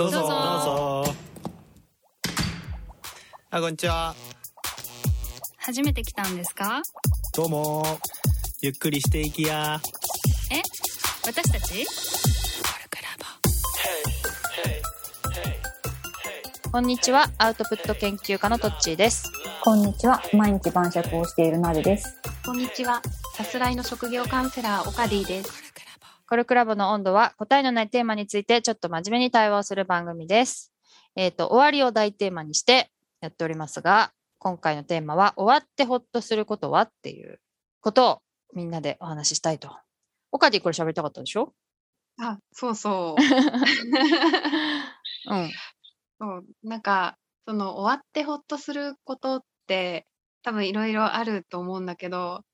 どうぞどうぞどうぞあこんにちは初めて来たんですか？どうもゆっくりしていきやえ？私たち？こんにちは、アウトプット研究家のトッチーです。こんにちは。毎日晩酌をしているなるです。こんにちは。さすらいの職業カウンセラー、オカディです。コルクラボの温度は答えのないテーマについてちょっと真面目に対話をする番組です。えっ、と、終わりを大テーマにしてやっておりますが、今回のテーマは終わってほっとすることはっていうことをみんなでお話ししたいと。オカディこれ喋りたかったでしょ？あ、そうそう。うん。そうなんか、その終わってほっとすることって多分いろいろあると思うんだけど、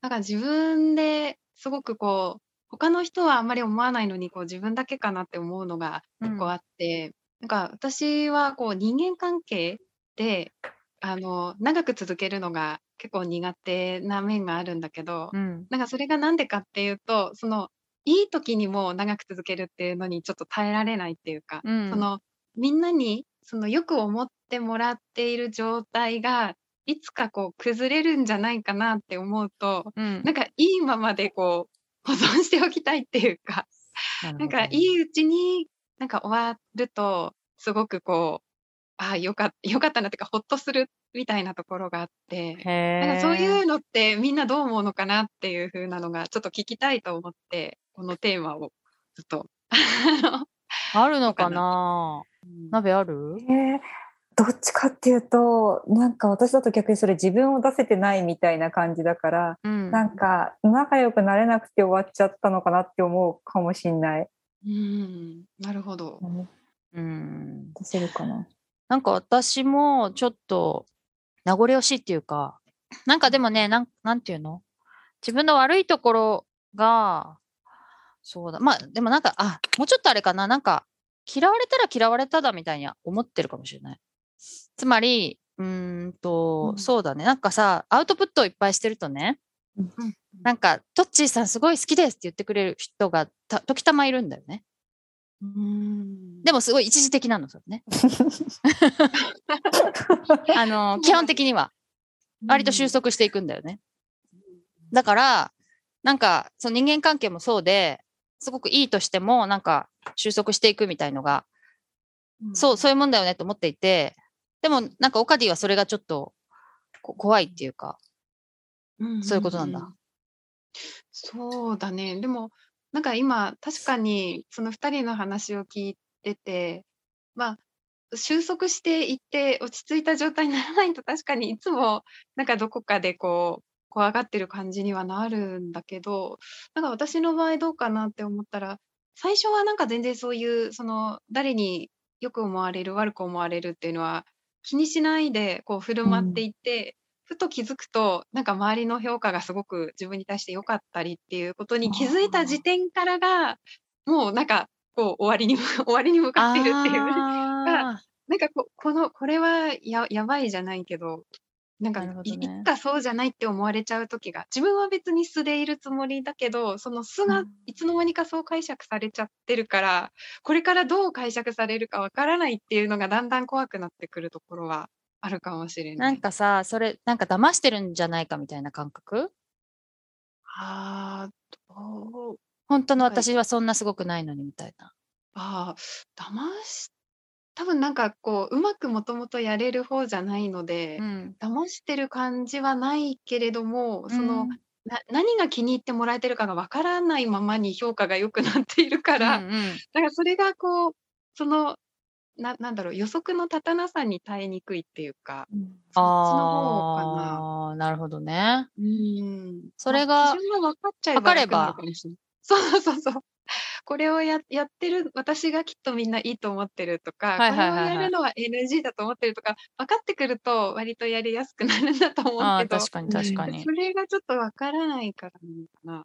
なんか自分ですごくこう、他の人はあんまり思わないのにこう自分だけかなって思うのが結構あって、なんか私はこう人間関係で、あの、長く続けるのが結構苦手な面があるんだけど、うん。なんかそれがなんでかっていうと、その、いい時にも長く続けるっていうのにちょっと耐えられないっていうか、うんその、みんなに、その、よく思ってもらっている状態が、いつかこう、崩れるんじゃないかなって思うと、うん。なんかいいままでこう、保存しておきたいっていうか、なんかいいうちに、なんか終わると、すごくこう、ああ、よかった、よかったなっていうか、ほっとするみたいなところがあって、へなんかそういう。うのってみんなどう思うのかなっていう風なのがちょっと聞きたいと思って、このテーマをちょっと、あるのかな？鍋ある？えーどっちかっていうと、なんか私だと逆にそれ自分を出せてないみたいな感じだから、うん。なんか仲良くなれなくて終わっちゃったのかなって思うかもしんない。うん、なるほど。うん。出せるかな。なんか私もちょっと名残惜しいっていうか、なんかでもね、なんなんていうの？自分の悪いところが、そうだ。まあでもなんか、あ、もうちょっとあれかな。なんか嫌われたら嫌われただみたいには思ってるかもしれない。つまり、うーんと、うんそうだね。なんかさ、アウトプットをいっぱいしてるとね、うんなんか、トッチーさんすごい好きですって言ってくれる人がた時たまいるんだよね。うんでもすごい一時的なの、それね。あの、基本的には。割と収束していくんだよね。だから、なんか、その人間関係もそうで、すごくいいとしても、なんか収束していくみたいのが、そう、そういうもんだよねと思っていて、でもなんかオカディはそれがちょっとこ怖いっていうか、うん。そういうことなんだ。そうだね。でも、なんか今、確かに、その二人の話を聞いてて、まあ、収束していって落ち着いた状態にならないと確かにいつもなんかどこかでこう怖がってる感じにはなるんだけどなんか私の場合どうかなって思ったら最初はなんか全然そういうその誰によく思われる悪く思われるっていうのは気にしないでこう振る舞っていって、ふと気づくとなんか周りの評価がすごく自分に対して良かったりっていうことに気づいた時点からがもうなんかこう終わりに 終わりに向かってるっていう。あなんかここのこれはややばいじゃないけどなんかなるほい,、つかそうじゃないって思われちゃう時が自分は別に素でいるつもりだけどその素がうんいつの間にかそう解釈されちゃってるからこれからどう解釈されるかわからないっていうのがだんだん怖くなってくるところはあるかもしれーな。ないんかさ、それ、なんか騙してるんじゃないかみたいな感覚？あーどう本当の私はそんなすごくないのにみたいな。あー騙し多分なんかこううまくもともとやれる方じゃないので、うん。騙してる感じはないけれども、その、うんな何が気に入ってもらえてるかがわからないままに評価が良くなっているから、うんうんだからそれがこう、その、ななんだろう、予測の立たなさに耐えにくいっていうか、そっちの方かな。なるほどね。うん。それが分かっちゃえば分かれば。そうそうそう。これをややってる私がきっとみんないいと思ってるとか、はいはいはいはいこれをやるのは NG だと思ってるとか分かってくると割とやりやすくなるんだと思ああ、うけど確かに確かにそ。れがちょっと分からないからなのかな。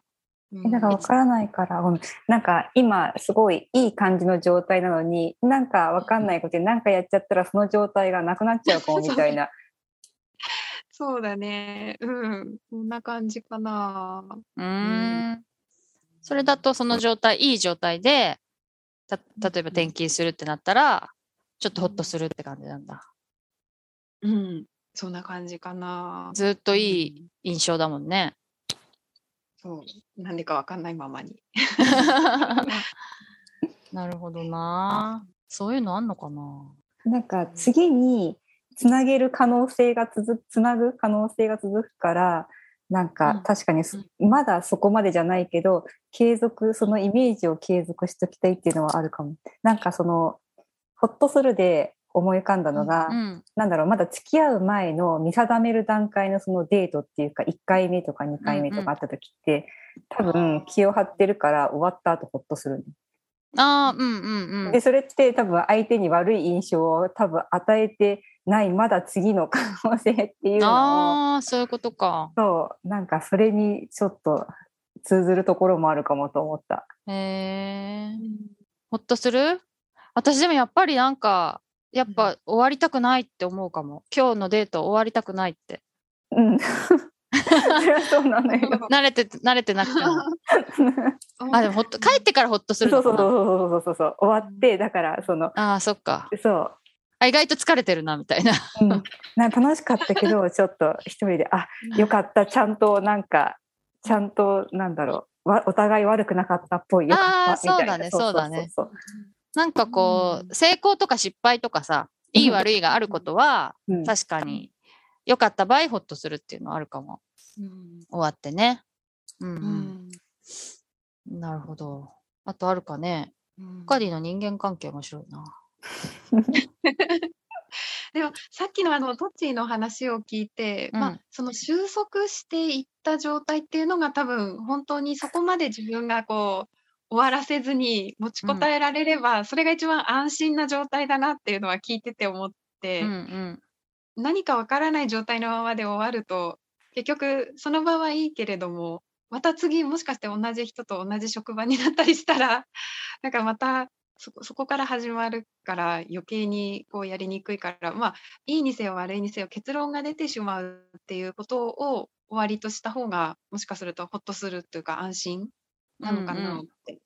なんかわからないから、なんか今すごいいい感じの状態なのに、なんかわかんないことでなんかやっちゃったらその状態がなくなっちゃうかもみたいな。そうだね。うん。こんな感じかな。うーん。それだとその状態、いい状態で、た例えば転勤するってなったら、ちょっとほっとするって感じなんだ。うん。そんな感じかな。ずっといい印象だもんね。そう。なんでかわかんないままに。なるほどな。そういうのあんのかな。なんか次につなげる可能性が続つなぐ可能性が続くからなんうかん確かにそまだそこまでじゃないけど継続そのイメージを継続しときたいっていうのはあるかも。なんかそのほっとするで思い浮かんだのが、うん。なんだろうまだ付き合う前の見定める段階のそのデートっていうか1回目とか2回目とかあった時って、多分気を張ってるから終わった後ほっとするのああ、うんうんうんで。それって多分相手に悪い印象を多分与えてないまだ次の可能性っていうのをああ、そういうことか。そうなんかそれにちょっと通ずるところもあるかもと思った。へえ。ほっとする？私でもやっぱりなんか、やっぱ終わりたくないって思うかも。今日のデート終わりたくないって。うん。そうなのよ。慣れて、慣れてなくても。あ、でもほっと、帰ってからほっとするそうそう。そうそうそうそう。終わってだからそのああ、そっか。そう。あ、意外と疲れてるな、みたいな。うん、なんか楽しかったけど ちょっと一人であよかった。ちゃんとなんかちゃんとなんだろう。わお互い悪くなかったっぽいよかったあーみたいな。そうだねそうだね。そうなんかこうう、成功とか失敗とかさ、いい悪いがあることは、うん。確かに、良かった場合、ほっとするっていうのはあるかも。うん終わってね。うん、ううん。んなるほど。あとあるかね。うんカディの人間関係面白いな。でもさっきのあのトッチーの話を聞いて、まうんあその収束していった状態っていうのが多分本当にそこまで自分がこう終わらせずに持ちこたえられれば、それが一番安心な状態だなっていうのは聞いてて思って、うんうん。何かわからない状態のままで終わると結局その場はいいけれどもまた次もしかして同じ人と同じ職場になったりしたら なんかまたそこから始まるから余計にこうやりにくいからまあいいにせよ悪いにせよ結論が出てしまうっていうことを終わりとした方がもしかするとほっとするというか安心なのかうんうなん。って、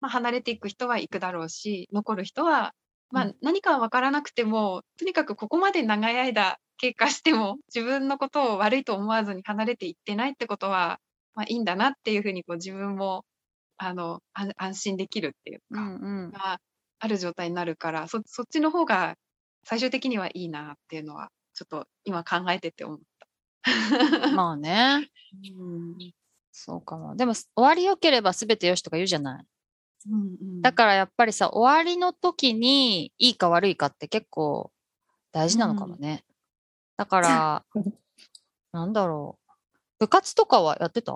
まあ、離れていく人は行くだろうし残る人はまあ、何かは分からなくてもとにかくここまで長い間経過しても自分のことを悪いと思わずに離れていってないってことは、まあ、いいんだなっていうふうにこう自分もあの安安心できるっていううか、んうん。がある状態になるからそそっちの方が最終的にはいいなっていうのはちょっと今考えてて思った。まあね。うんそうかも。でも、終わり良ければ全て良しとか言うじゃない。うんうんだからやっぱりさ、終わりの時にいいか悪いかって結構大事なのかもね。だから、なんだろう。部活とかはやってた？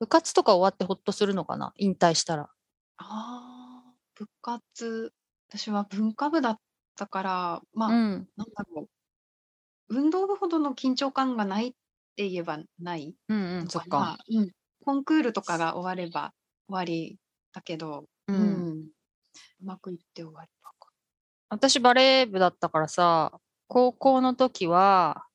部活とか終わってほっとするのかな？引退したら。あー部活私は文化部だったからまあ、うん。なんだろう。運動部ほどの緊張感がないって言えばないうんうん、のそっか。。うん。コンクールとかが終われば終わりだけど、う。うんうまくいって終わりだか私バレー部だったからさ、高校の時は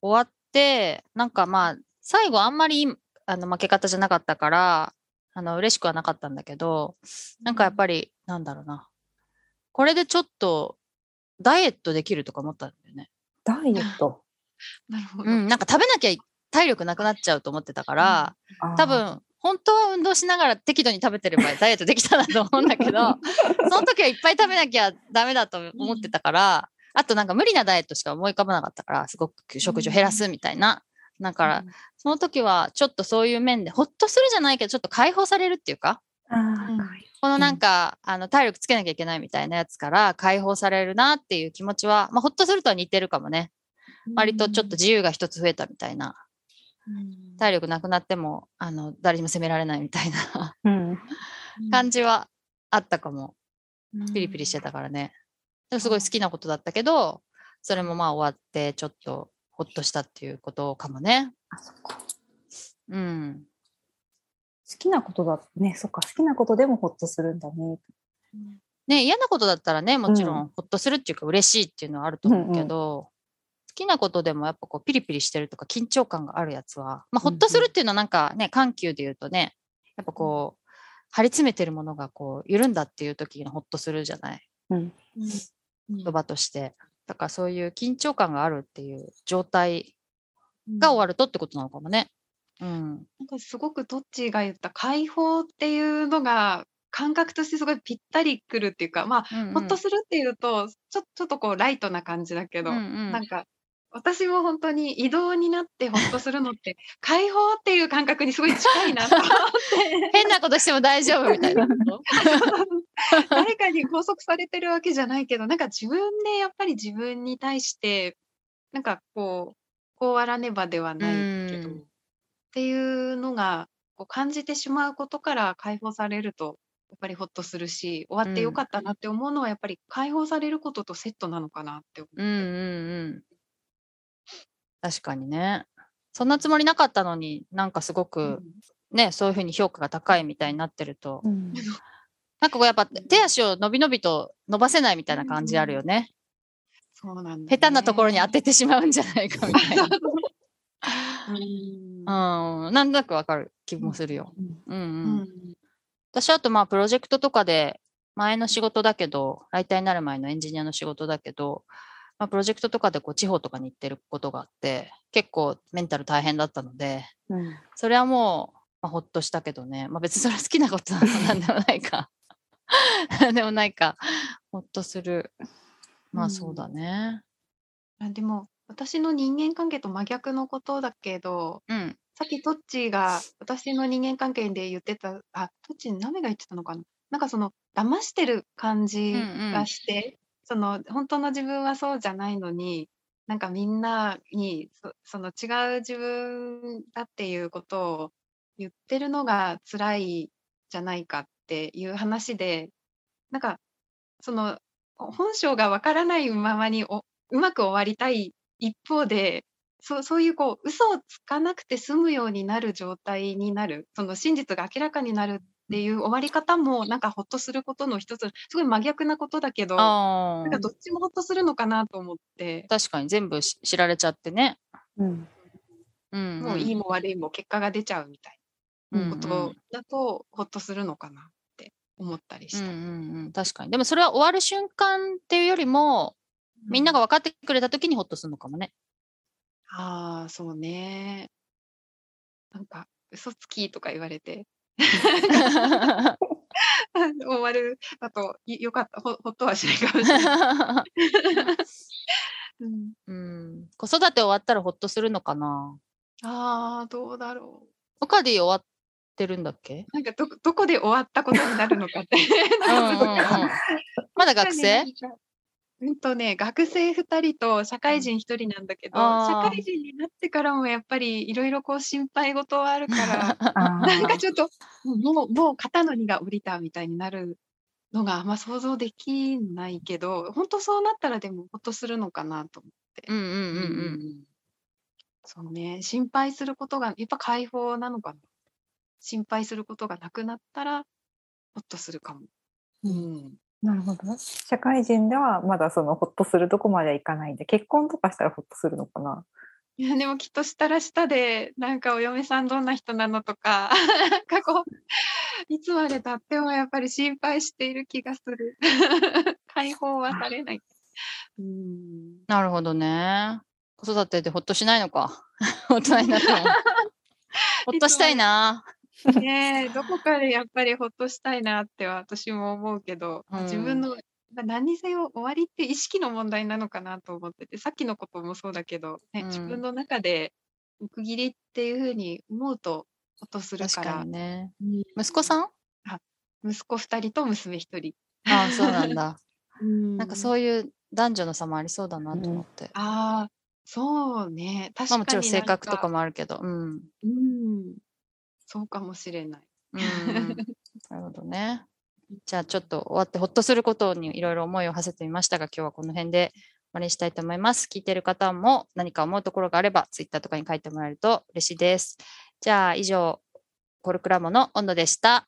終わって、なんかまあ、最後あんまりあの負け方じゃなかったから、あの嬉しくはなかったんだけど、なんかやっぱり、なんだろうな。これでちょっとダイエットできるとか思ったんだよね。ダイエット？なるほど。うん、なんか食べなきゃ体力なくなっちゃうと思ってたから、あー多分、本当は運動しながら適度に食べてればダイエットできたなと思うんだけど、その時はいっぱい食べなきゃダメだと思ってたから、あとなんか無理なダイエットしか思い浮かばなかったから、すごく食事を減らすみたいな。だから、その時はちょっとそういう面で、ほっとするじゃないけど、ちょっと解放されるっていうか、このなんか、あの、体力つけなきゃいけないみたいなやつから解放されるなっていう気持ちは、まあ、ほっとするとは似てるかもね。割とちょっと自由が一つ増えたみたいな。うん体力なくなっても、あの、誰にも責められないみたいなうん。感じはあったかも。うんピリピリしてたからね。でもすごい好きなことだったけど、それもまあ終わって、ちょっとほっとしたっていうことかもね。あそっかうん。好きなことだね。そっか好きなことでもほっとするんだね。ね、嫌なことだったらね、もちろうんんほっとするっていうか嬉しいっていうのはあると思うけど、好きなことでもやっぱこうピリピリしてるとか緊張感があるやつは、まあほっとするっていうのはなんかね、緩急で言うとね、やっぱこう、張り詰めてるものがこう緩んだっていう時にホッとするじゃないうん。うん言葉として。だからそういう緊張感があるっていう状態が終わるとってことなのかもね。うん。なんかすごくどっちが言った解放っていうのが感覚としてすごいぴったりくるっていうか、まあ、うんうんほっとするっていうと、ちょちょっとこうライトな感じだけど、うんうんなんか、私も本当に移動になってほっとするのって、解放っていう感覚にすごい近いなと思って、変なことしても大丈夫みたいな。誰かに拘束されてるわけじゃないけど、なんか自分でやっぱり自分に対して、なんかこう、こうあらねばではないけど、うんっていうのがこう感じてしまうことから解放されると、やっぱりほっとするし、終わってよかったなって思うのは、やっぱり解放されることとセットなのかなって思って。うんうんうん。確かにね。そんなつもりなかったのになんかすごくね、そういうふうに評価が高いみたいになってると、うんなんかこうやっぱ手足を伸び伸びと伸ばせないみたいな感じあるよね。そうなん。下手なところに当ててしまうんじゃないかみたいな。うんうん、なんとなくわかる気もするよ。うんうん。うん私あとまあプロジェクトとかで前の仕事だけど、ライターになる前のエンジニアの仕事だけど、まあ、プロジェクトとかでこう地方とかに行ってることがあって、結構メンタル大変だったので、うんそれはもう、まあ、ほっとしたけどね。まあ別にそれは好きなこと なんでもないか。でもないか。ほっとする。まあそうだね。あでも、私の人間関係と真逆のことだけど、うん。さっきトッチーが私の人間関係で言ってた、あ、トッチー、ナメが言ってたのかななんかその、騙してる感じがして、その、本当の自分はそうじゃないのに、なんかみんなにそ、の違う自分だっていうことを言ってるのが辛いじゃないかっていう話で、なんか、その、本性がわからないままにおうまく終わりたい一方で、そうそういうこう嘘をつかなくて済むようになる状態になる、その真実が明らかになるっていう終わり方も、なんかほっとすることの一つ、すごい真逆なことだけど、なんか。どっちもほっとするのかなと思って、確かに全部し知られちゃってね。うんうん、もういいも悪いも結果が出ちゃうみたいなことだと、ほっとするのかなって思ったりした。うんうんうん、確かに。でもそれは終わる瞬間っていうよりも、みんなが分かってくれた時にほっとするのかもね。ああ、そうね。なんか、嘘つきとか言われて、終わるだといよかった、ほほっとはしないかもしれない。うん、うん、子育て終わったらほっとするのかな？ああ、どうだろう。他で終わってるんだっけなんかど、どこで終わったことになるのかって。まだ学生？うんとね、学生2人と社会人1人なんだけど、あー社会人になってからもやっぱりいろいろこう心配事はあるから、なんかちょっと、もう、もう肩の荷が下りたみたいになるのがあんま想像できないけど、本当そうなったらでもほっとするのかなと思って。うんうんうんうん。うんそうね、心配することが、やっぱ解放なのかな。心配することがなくなったら、ほっとするかも。うん。なるほど。社会人ではまだそのほっとするとこまではいかないんで、結婚とかしたらほっとするのかな？いや、でもきっとしたらしたで、なんかお嫁さんどんな人なのとか、なんかこう、いつまで経ってもやっぱり心配している気がする。解放はされない。うん。なるほどね。子育てでほっとしないのか。大人になっても。ほっとしたいな。ねえ、どこかでやっぱりほっとしたいなって私も思うけど、うん自分の、まあ何にせよ終わりって意識の問題なのかなと思ってて、さっきのこともそうだけど、ねうん自分の中で区切りっていうふうに思うとほっとする確から、かにね。うん息子さん？息子2人と娘1人。ああ、そうなんだ。な なんかそういう男女の差もありそうだなと思って。ああ、そうね。確かにまあもちろん性格とかも。もあるけど。うん。うん。そうかもしれない。うん。なるほどね。じゃあちょっと終わってほっとすることにいろいろ思いを馳せてみましたが、今日はこの辺で終わりにしたいと思います。聞いてる方も何か思うところがあれば、ツイッターとかに書いてもらえると嬉しいです。じゃあ以上、コルクラボの温度でした。